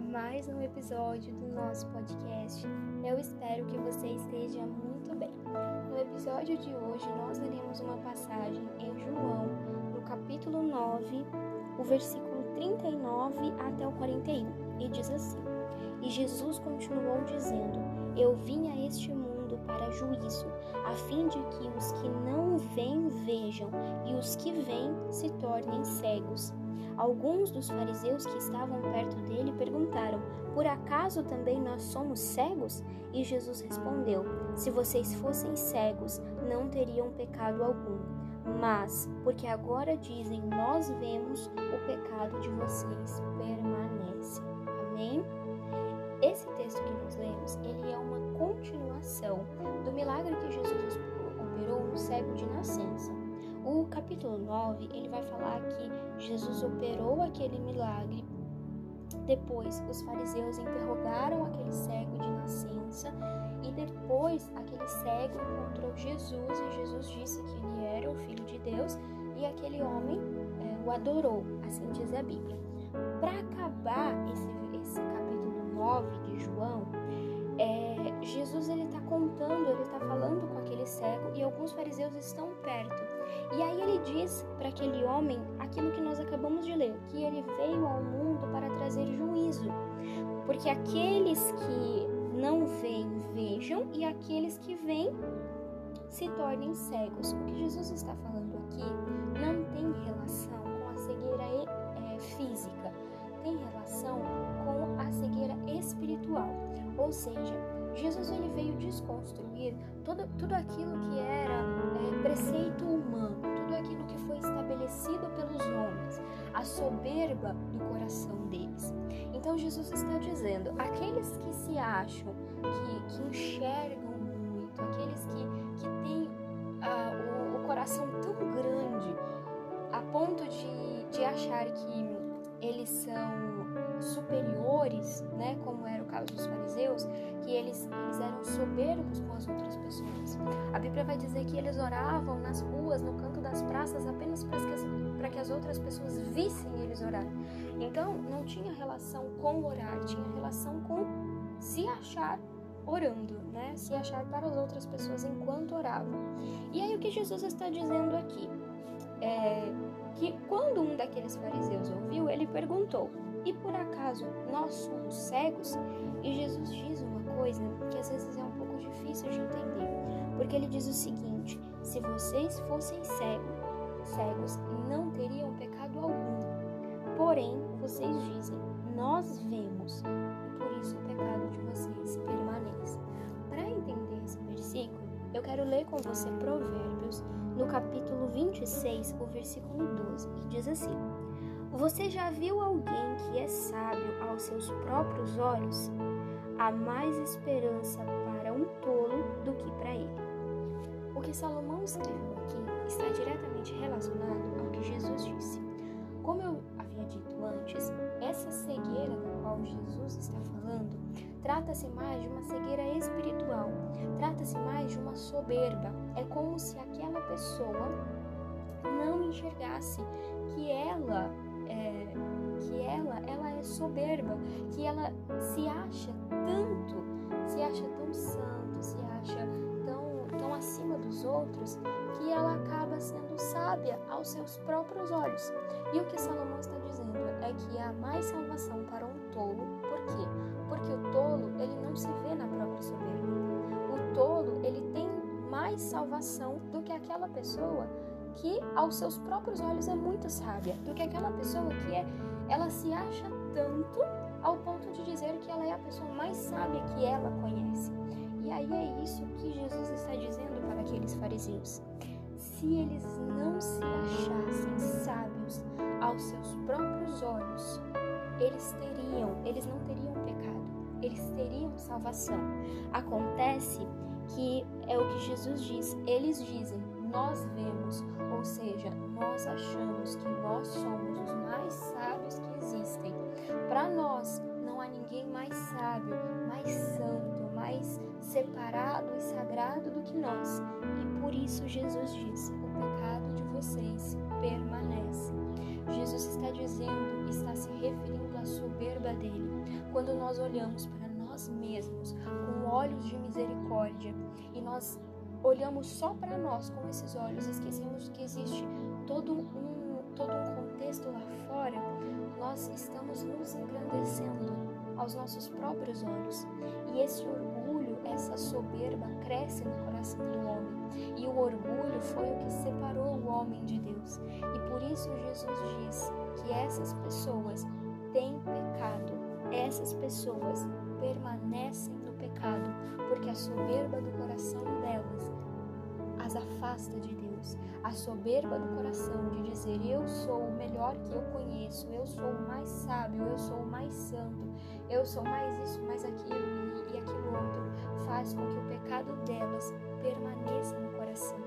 mais um episódio do nosso podcast. Eu espero que você esteja muito bem. No episódio de hoje, nós leremos uma passagem em João, no capítulo 9, o versículo 39 até o 41, e diz assim: E Jesus continuou dizendo: Eu vim a este mundo para juízo, a fim de que os que não veem vejam, e os que veem se tornem cegos. Alguns dos fariseus que estavam perto dele perguntaram: Por acaso também nós somos cegos? E Jesus respondeu: Se vocês fossem cegos, não teriam pecado algum. Mas, porque agora dizem nós vemos, o pecado de vocês permanece. Amém? Esse texto que nós lemos, ele é uma continuação do milagre que Jesus operou no cego de nascença. O capítulo 9, ele vai falar que Jesus operou aquele milagre. Depois, os fariseus interrogaram aquele cego de nascença e depois aquele cego encontrou Jesus e Jesus disse que ele era o filho de Deus e aquele homem é, o adorou, assim diz a Bíblia. Para acabar esse, esse capítulo 9 de João, é, Jesus ele está contando, ele está falando com aquele cego e alguns fariseus estão perto. E aí ele diz para aquele homem aquilo que nós acabamos de ler, que ele veio ao mundo para trazer juízo. Porque aqueles que não veem, vejam, e aqueles que veem se tornem cegos. O que Jesus está falando aqui não tem relação com a cegueira é, física, tem relação com a cegueira espiritual. Ou seja, Jesus ele veio desconstruir todo, tudo aquilo que era é, preceito humano, tudo aquilo que foi estabelecido pelos homens, a soberba do coração deles. Então Jesus está dizendo: aqueles que se acham, que, que enxergam muito, aqueles que, que têm uh, o, o coração tão grande a ponto de, de achar que eles são superiores, né, como era o caso dos fariseus, que eles, eles eram soberbos com as outras pessoas. A Bíblia vai dizer que eles oravam nas ruas, no canto das praças, apenas para que, as, que as outras pessoas vissem eles orar. Então, não tinha relação com orar, tinha relação com se achar orando, né? Se achar para as outras pessoas enquanto oravam. E aí o que Jesus está dizendo aqui é que quando um daqueles fariseus ouviu, ele perguntou: e por acaso nós somos cegos? E Jesus diz uma coisa que às vezes é um pouco difícil de entender, porque ele diz o seguinte: se vocês fossem cegos, cegos não teriam pecado algum. Porém, vocês dizem: nós vemos, e por isso o pecado de vocês permanece. Para entender esse versículo, eu quero ler com você Provérbios, no capítulo 26, o versículo 12, que diz assim: você já viu alguém que é sábio aos seus próprios olhos? Há mais esperança para um tolo do que para ele. O que Salomão escreveu aqui está diretamente relacionado ao que Jesus disse. Como eu havia dito antes, essa cegueira da qual Jesus está falando trata-se mais de uma cegueira espiritual, trata-se mais de uma soberba. É como se aquela pessoa não enxergasse que ela ela, ela é soberba, que ela se acha tanto, se acha tão santo, se acha tão, tão acima dos outros, que ela acaba sendo sábia aos seus próprios olhos. E o que Salomão está dizendo é que há mais salvação para um tolo, por quê? Porque o tolo, ele não se vê na própria soberba. O tolo, ele tem mais salvação do que aquela pessoa que aos seus próprios olhos é muito sábia do que aquela pessoa que é, ela se acha tanto ao ponto de dizer que ela é a pessoa mais sábia que ela conhece. E aí é isso que Jesus está dizendo para aqueles fariseus. Se eles não se achassem sábios aos seus próprios olhos, eles teriam, eles não teriam pecado, eles teriam salvação. Acontece que é o que Jesus diz, eles dizem: nós vemos, ou seja, nós achamos que nós somos os sábio, mais santo, mais separado e sagrado do que nós. E por isso Jesus diz: o pecado de vocês permanece. Jesus está dizendo, está se referindo à soberba dele. Quando nós olhamos para nós mesmos com olhos de misericórdia e nós olhamos só para nós com esses olhos, esquecemos que existe todo um, todo um contexto lá fora, nós estamos nos engrandecendo aos nossos próprios olhos. E esse orgulho, essa soberba cresce no coração do homem. E o orgulho foi o que separou o homem de Deus. E por isso Jesus diz que essas pessoas têm pecado. Essas pessoas permanecem no pecado, porque a soberba do coração delas as afasta de Deus. A soberba do coração de dizer eu sou o melhor que eu conheço, eu sou o mais sábio, eu sou o mais santo, eu sou mais isso, mais aquilo e, e aquilo outro, faz com que o pecado delas permaneça no coração.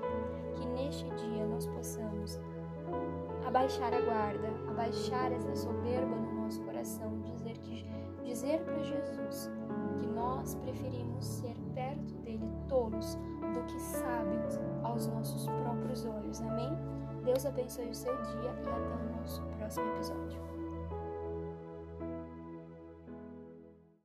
Que neste dia nós possamos abaixar a guarda, abaixar essa soberba no nosso coração, dizer que dizer para Jesus que nós preferimos ser perto dele tolos do que sábios aos nossos próprios olhos. Amém? Deus abençoe o seu dia e até o nosso próximo episódio.